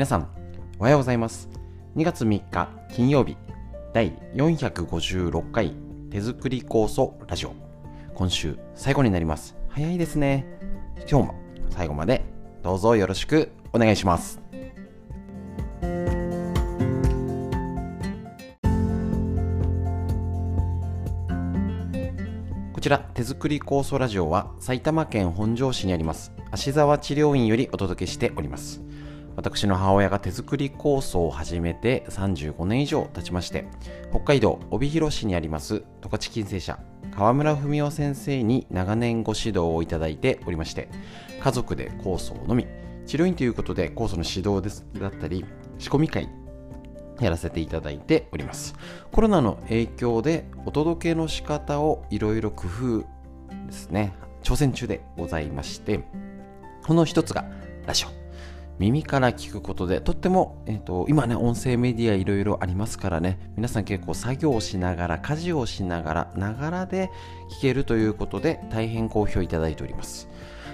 皆さん、おはようございます。2月3日金曜日、第456回手作り酵素ラジオ。今週最後になります。早いですね。今日も最後までどうぞよろしくお願いします。こちら手作り酵素ラジオは埼玉県本庄市にあります芦沢治療院よりお届けしております。私の母親が手作り酵素を始めて35年以上経ちまして、北海道帯広市にあります十勝金星社川村文夫先生に長年ご指導をいただいておりまして、家族で酵素を飲み、治療院ということで酵素の指導ですだったり、仕込み会やらせていただいております。コロナの影響でお届けの仕方をいろいろ工夫ですね、挑戦中でございまして、この一つがラジオ。耳から聞くことで、とっても、えーと、今ね、音声メディアいろいろありますからね、皆さん結構作業をしながら、家事をしながら、ながらで聞けるということで、大変好評いただいております。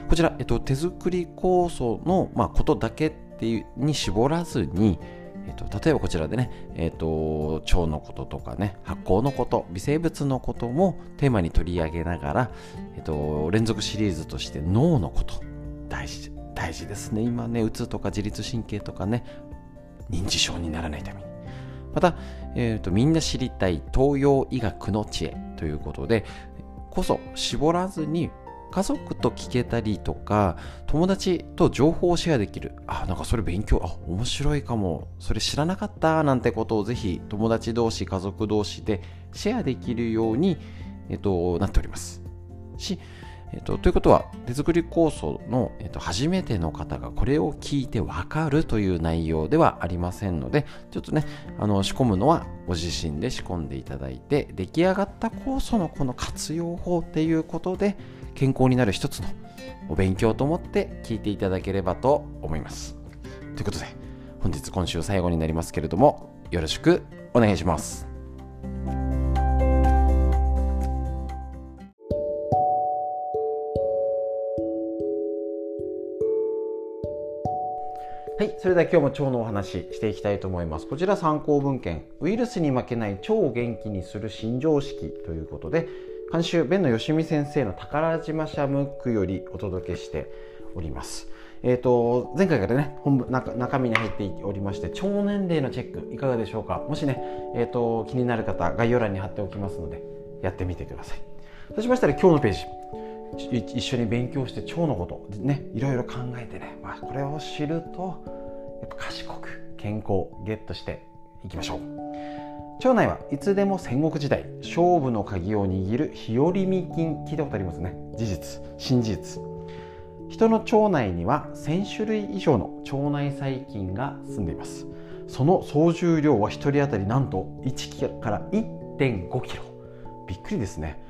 こちら、えっと、手作り酵素の、まあ、ことだけっていうに絞らずに、えっと、例えばこちらでね、えっと、腸のこととかね、発酵のこと、微生物のこともテーマに取り上げながら、えっと、連続シリーズとして脳のこと、大事大事ですね。今ねうつとか自律神経とかね認知症にならないために。また、えーと、みんな知りたい東洋医学の知恵ということでこそ絞らずに家族と聞けたりとか友達と情報をシェアできる。あなんかそれ勉強あ面白いかも。それ知らなかったなんてことをぜひ友達同士家族同士でシェアできるように、えっと、なっております。しえっと、ということは手作り酵素の、えっと、初めての方がこれを聞いてわかるという内容ではありませんのでちょっとねあの仕込むのはご自身で仕込んでいただいて出来上がった酵素のこの活用法っていうことで健康になる一つのお勉強と思って聞いていただければと思います。ということで本日今週最後になりますけれどもよろしくお願いします。それでは今日も腸のお話していきたいと思います。こちら参考文献、ウイルスに負けない腸を元気にする新常識ということで、監修、弁野よ美先生の宝島社ムックよりお届けしております。えーと、前回からね本部中中身に入っておりまして腸年齢のチェックいかがでしょうか？もしね、えーと気になる方概要欄に貼っておきますのでやってみてくださいそうしましたら今日のページ一緒に勉強して腸のことねいろいろ考えてね、まあ、これを知るとやっぱ賢く健康ゲットしていきましょう。腸内はいつでも戦国時代勝負の鍵を握る日和見菌聞いたことありますね。事実新事実。人の腸内には1000種類以上の腸内細菌が住んでいます。その総重量は1人当たりなんと1から1.5キロ。びっくりですね。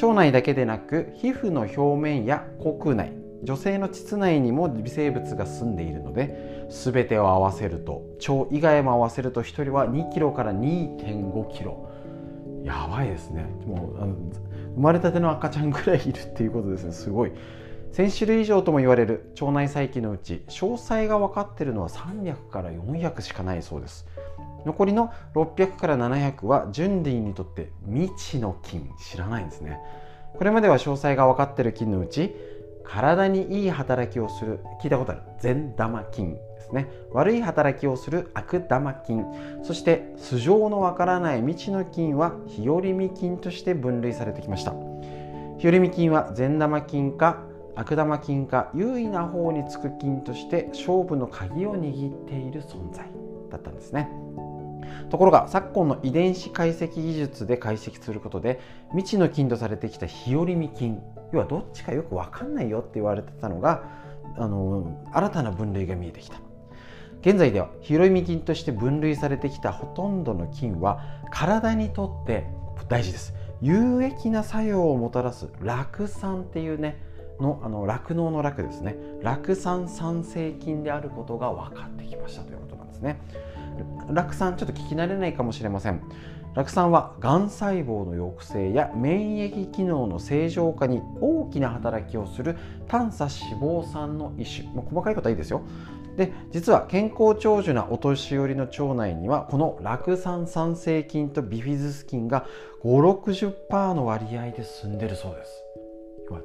腸内だけでなく皮膚の表面や口腔内女性の膣内にも微生物が住んでいるので全てを合わせると腸以外も合わせると1人は2キロから2.5キロ。やばいですね。もうあの生まれたての赤ちゃんぐらいいるっていうことですね。すごい。1000種類以上とも言われる腸内細菌のうち詳細が分かっているのは300から400しかないそうです。残りの600から700は純類にとって未知の菌。知らないんですね。これまでは詳細が分かっている菌のうち体にいい働きをする聞いたことある。善玉菌。ですね。悪い働きをする悪玉菌そして素性のわからない未知の菌は日和見菌として分類されてきました。日和見菌は善玉菌か悪玉菌か優位な方につく菌として勝負の鍵を握っている存在だったんですね。ところが昨今の遺伝子解析技術で解析することで未知の菌とされてきた日和見菌要はどっちかよく分かんないよって言われてたのがあの新たな分類が見えてきた。現在では日和見菌として分類されてきたほとんどの菌は体にとって大事です。有益な作用をもたらす酪酸っていうねのあの酪農の酪ですね。酪酸酸性菌であることが分かってきましたということなんですね。酪酸ちょっと聞き慣れないかもしれません。酪酸はがん細胞の抑制や免疫機能の正常化に大きな働きをする短鎖脂肪酸の一種。もう細かいことはいいですよ。で実は健康長寿なお年寄りの腸内にはこの酪酸酸性菌とビフィズス菌が560%の割合で進んでるそうです。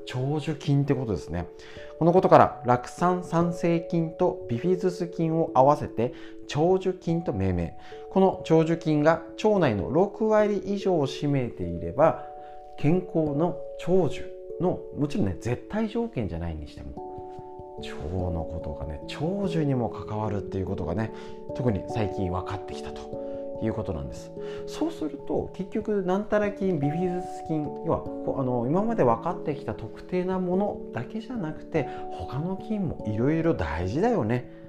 長寿菌ってことですね。このことから酪酸酸性菌とビフィズス菌を合わせて長寿菌と命名。この長寿菌が腸内の6割以上を占めていれば健康の長寿のもちろんね絶対条件じゃないにしても腸のことがね長寿にも関わるっていうことがね特に最近分かってきたということなんです。そうすると結局なんたら菌ビフィズス菌要はこあの今まで分かってきた特定なものだけじゃなくて他の菌もいろいろ大事だよね。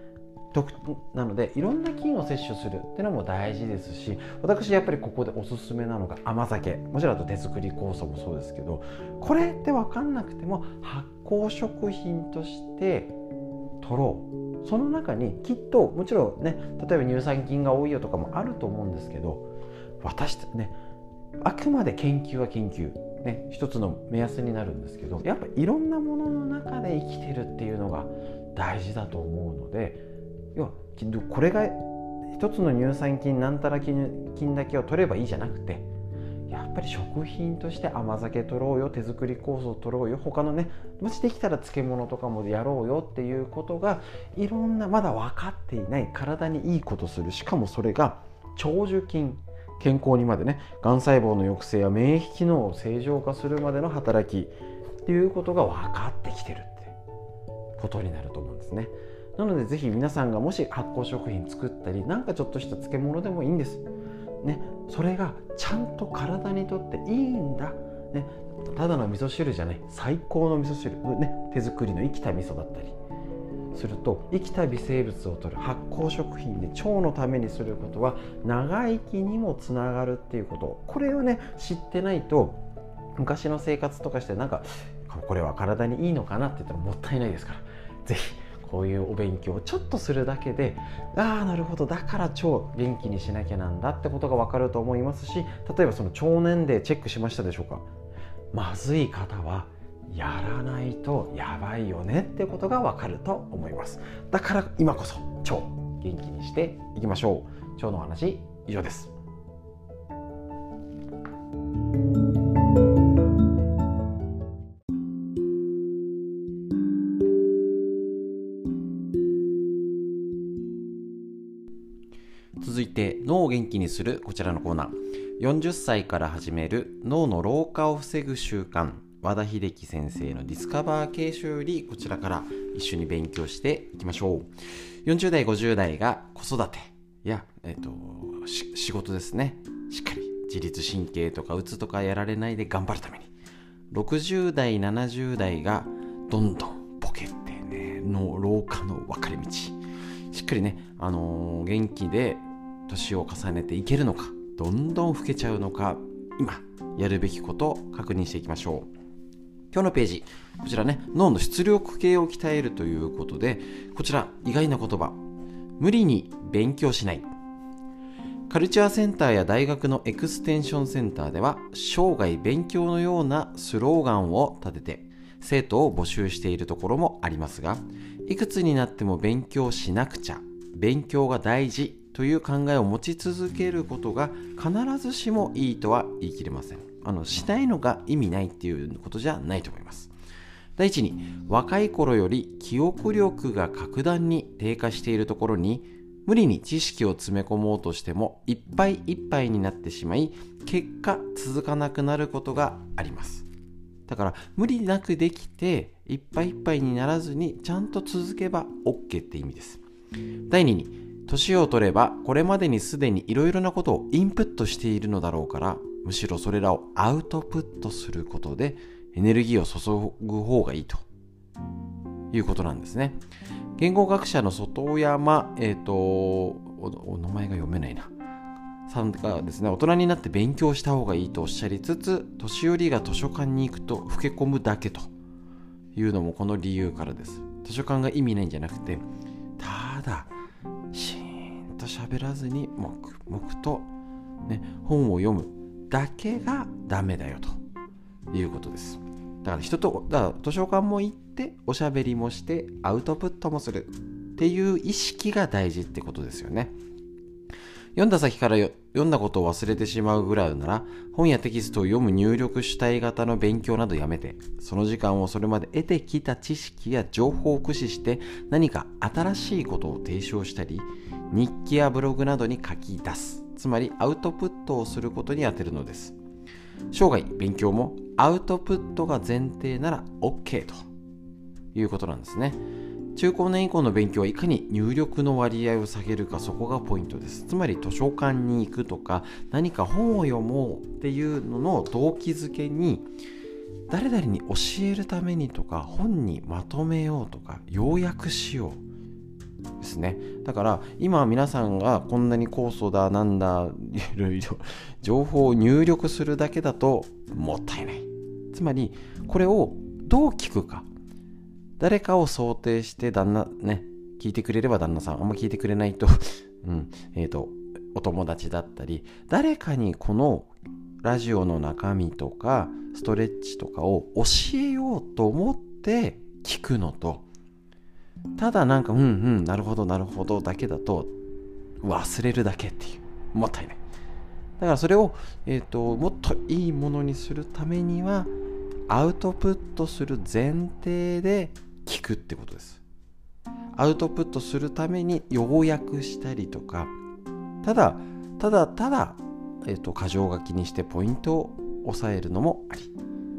なのでいろんな菌を摂取するっていうのも大事ですし私やっぱりここでおすすめなのが甘酒。もちろんあと手作り酵素もそうですけどこれって分かんなくても発酵食品として取ろう。その中にきっともちろんね例えば乳酸菌が多いよとかもあると思うんですけど私ねあくまで研究は研究、ね、一つの目安になるんですけどやっぱいろんなものの中で生きてるっていうのが大事だと思うので要はこれが一つの乳酸菌なんたら菌だけを取ればいいじゃなくてやっぱり食品として甘酒取ろうよ手作り酵素取ろうよ他のねもしできたら漬物とかもやろうよっていうことがいろんなまだ分かっていない体にいいことするしかもそれが長寿菌健康にまでねがん細胞の抑制や免疫機能を正常化するまでの働きっていうことが分かってきてるってことになると思うんですね。なのでぜひ皆さんがもし発酵食品作ったりなんかちょっとした漬物でもいいんです。ね、それがちゃんと体にとっていいんだ、ね、ただの味噌汁じゃない。最高の味噌汁、ね、手作りの生きた味噌だったり。すると生きた微生物を取る発酵食品で腸のためにすることは長生きにもつながるっていうこと。これをね知ってないと昔の生活とかしてなんかこれは体にいいのかなって言ったらもったいないですから。是非こういうお勉強をちょっとするだけでああなるほどだから超元気にしなきゃなんだってことが分かると思いますし例えばその腸年齢チェックしましたでしょうか。まずい方はやらないとやばいよねってことが分かると思います。だから今こそ腸元気にしていきましょう。腸の話以上です。元気にするこちらのコーナー。40歳から始める脳の老化を防ぐ習慣。和田秀樹先生のディスカバー形式よりこちらから一緒に勉強していきましょう。40代50代が子育てや、えーと、仕事ですね。しっかり自律神経とかうつとかやられないで頑張るために。60代70代がどんどんボケってねの老化の分かれ道。しっかりね、あのー、元気で年を重ねていけるのかどんどん老けちゃうのか今やるべきことを確認していきましょう。今日のページこちらね脳の出力系を鍛えるということでこちら意外な言葉。無理に勉強しない。カルチャーセンターや大学のエクステンションセンターでは生涯勉強のようなスローガンを立てて生徒を募集しているところもありますがいくつになっても勉強しなくちゃ勉強が大事という考えを持ち続けることが必ずしもいいとは言い切れません。あのしないのが意味ないっていうことじゃないと思います。第一に若い頃より記憶力が格段に低下しているところに無理に知識を詰め込もうとしてもいっぱいいっぱいになってしまい結果続かなくなることがあります。だから無理なくできていっぱいいっぱいにならずにちゃんと続けば OK って意味です。第2に年を取ればこれまでにすでにいろいろなことをインプットしているのだろうからむしろそれらをアウトプットすることでエネルギーを注ぐ方がいいと。いうことなんですね。言語学者の外山えっ、ー、とお名前が読めないな。さんがですね大人になって勉強した方がいいとおっしゃりつつ年寄りが図書館に行くと老け込むだけというのもこの理由からです。図書館が意味ないんじゃなくてただ喋らずに黙々と、ね、本を読むだけがダメだよということです。だから人とだから図書館も行っておしゃべりもしてアウトプットもするっていう意識が大事ってことですよね。読んだ先から読んだことを忘れてしまうぐらいなら本やテキストを読む入力主体型の勉強などやめてその時間をそれまで得てきた知識や情報を駆使して何か新しいことを提唱したり日記やブログなどに書き出す。つまりアウトプットをすることに充てるのです。生涯勉強もアウトプットが前提なら OK ということなんですね。中高年以降の勉強はいかに入力の割合を下げるかそこがポイントです。つまり図書館に行くとか何か本を読もうっていうのの動機づけに誰々に教えるためにとか本にまとめようとか要約しようですね。だから今皆さんがこんなに酵素だなんだいろいろ情報を入力するだけだともったいない。つまりこれをどう聞くか。誰かを想定して旦那ね聞いてくれれば旦那さんあんま聞いてくれないと うんえっ、ー、とお友達だったり誰かにこのラジオの中身とかストレッチとかを教えようと思って聞くのと。ただなんかうんうんなるほどなるほどだけだと忘れるだけっていうもったいない。だからそれを、えーともっといいものにするためにはアウトプットする前提で聞くってことです。アウトプットするために要約したりとかただただただ、えっと、箇条書きにしてポイントを押さえるのもあり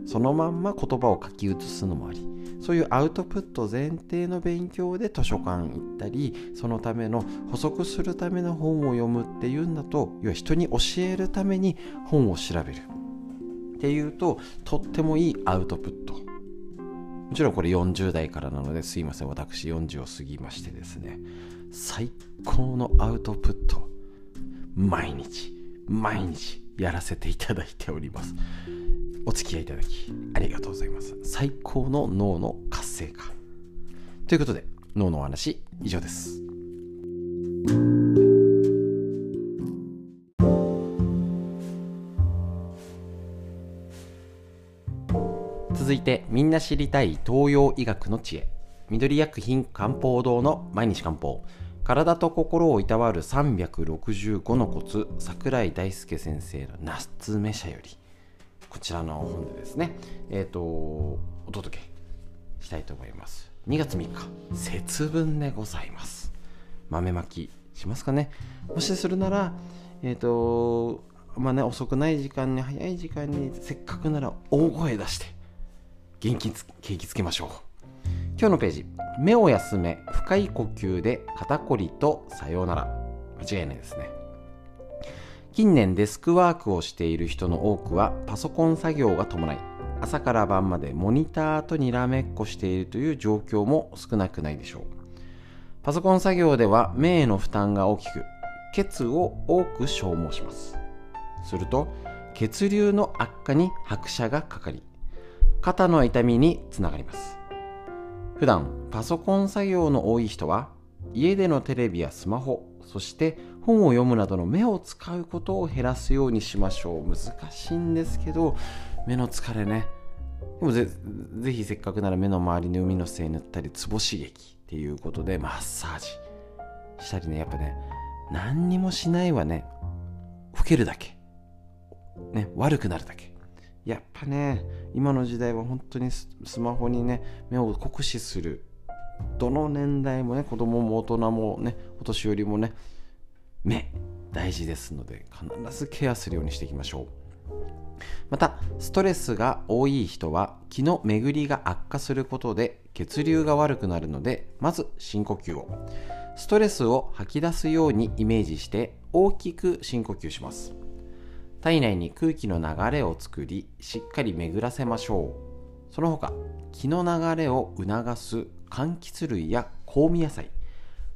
そのまんま言葉を書き写すのもありそういうアウトプット前提の勉強で図書館行ったりそのための補足するための本を読むっていうんだと要は人に教えるために本を調べる。っていうととってもいいアウトプット。もちろんこれ40代からなのですいません私40を過ぎましてですね。最高のアウトプット。毎日毎日やらせていただいております。お付き合いいただきありがとうございます。最高の脳の活性化。ということで脳のお話以上です。続いてみんな知りたい東洋医学の知恵。緑薬品漢方堂の毎日漢方。体と心をいたわる365のコツ桜井大輔先生の夏目社より。こちらの本でですねえっ、ー、とお届けしたいと思います。2月3日節分でございます。豆まきしますかね。もしするならえっ、ー、とまあね遅くない時間に早い時間にせっかくなら大声出して元気つ景気つけましょう。今日のページ目を休め深い呼吸で肩こりとさようなら。間違いないですね。近年デスクワークをしている人の多くはパソコン作業が伴い朝から晩までモニターとにらめっこしているという状況も少なくないでしょう。パソコン作業では目への負担が大きく血を多く消耗します。すると血流の悪化に拍車がかかり肩の痛みにつながります。普段パソコン作業の多い人は家でのテレビやスマホそして本を読むなどの目を使うことを減らすようにしましょう。難しいんですけど目の疲れね。でもぜぜひせっかくなら目の周りに海の精塗ったりツボ刺激っていうことでマッサージしたりね。やっぱね何にもしないはね。老けるだけ。ね悪くなるだけ。やっぱね今の時代は本当にスマホにね目を酷使するどの年代もね子供も大人もねお年寄りもね目大事ですので必ずケアするようにしていきましょう。またストレスが多い人は気の巡りが悪化することで血流が悪くなるのでまず深呼吸を。ストレスを吐き出すようにイメージして大きく深呼吸します。体内に空気の流れを作りしっかり巡らせましょう。その他気の流れを促す柑橘類や香味野菜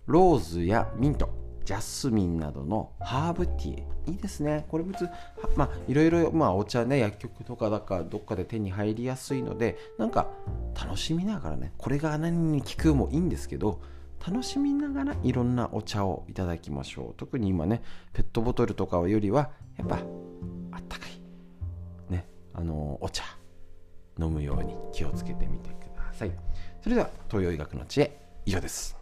ローズやミントジャスミンなどのハーブティー。いいですね。これ別まあいろいろまあお茶ね薬局とかだかどっかで手に入りやすいのでなんか楽しみながらねこれが何に効くもいいんですけど楽しみながらいろんなお茶をいただきましょう。特に今ねペットボトルとかよりはやっぱあったかいねあのお茶飲むように気をつけてみてください。それでは東洋医学の知恵以上です。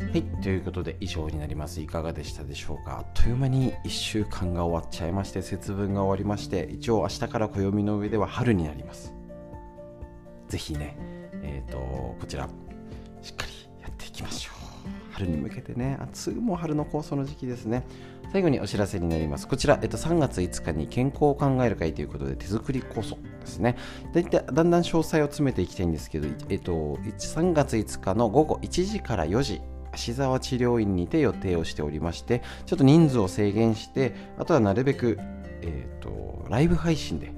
はい、ということで以上になります。いかがでしたでしょうか？あっという間に1週間が終わっちゃいまして、節分が終わりまして、一応明日から暦の上では春になります。ぜひね、えっ、ー、と、こちら、しっかりやっていきましょう。春に向けてね、暑いも春の構想の時期ですね。最後にお知らせになります。こちら、えっと、3月5日に健康を考える会ということで手作り酵素ですね。だいたいだんだん詳細を詰めていきたいんですけど、えっと、3月5日の午後1時から4時、芦沢治療院にて予定をしておりまして、ちょっと人数を制限して、あとはなるべく、えっと、ライブ配信で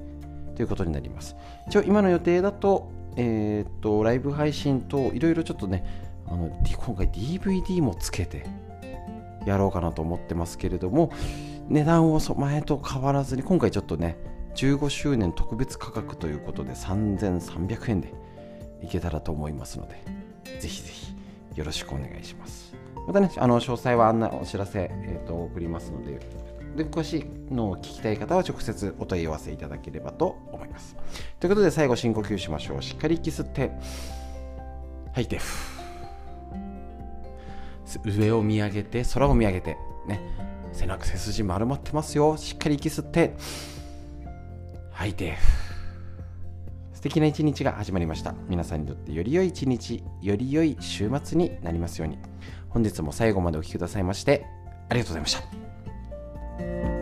ということになります。一応今の予定だと、えっと、ライブ配信といろいろちょっとね、あの今回 DVD もつけて、やろうかなと思ってますけれども値段を前と変わらずに今回ちょっとね15周年特別価格ということで3300円でいけたらと思いますのでぜひぜひよろしくお願いします。またねあの詳細は案内お知らせ、えーと、送りますのでで詳しいのを聞きたい方は直接お問い合わせいただければと思います。ということで最後深呼吸しましょう。しっかり息吸って吐いて。上を見上げて空を見上げてね。背中背筋丸まってますよ。しっかり息吸って。吐いて。素敵な一日が始まりました。皆さんにとってより良い一日より良い週末になりますように。本日も最後までお聴きくださいましてありがとうございました。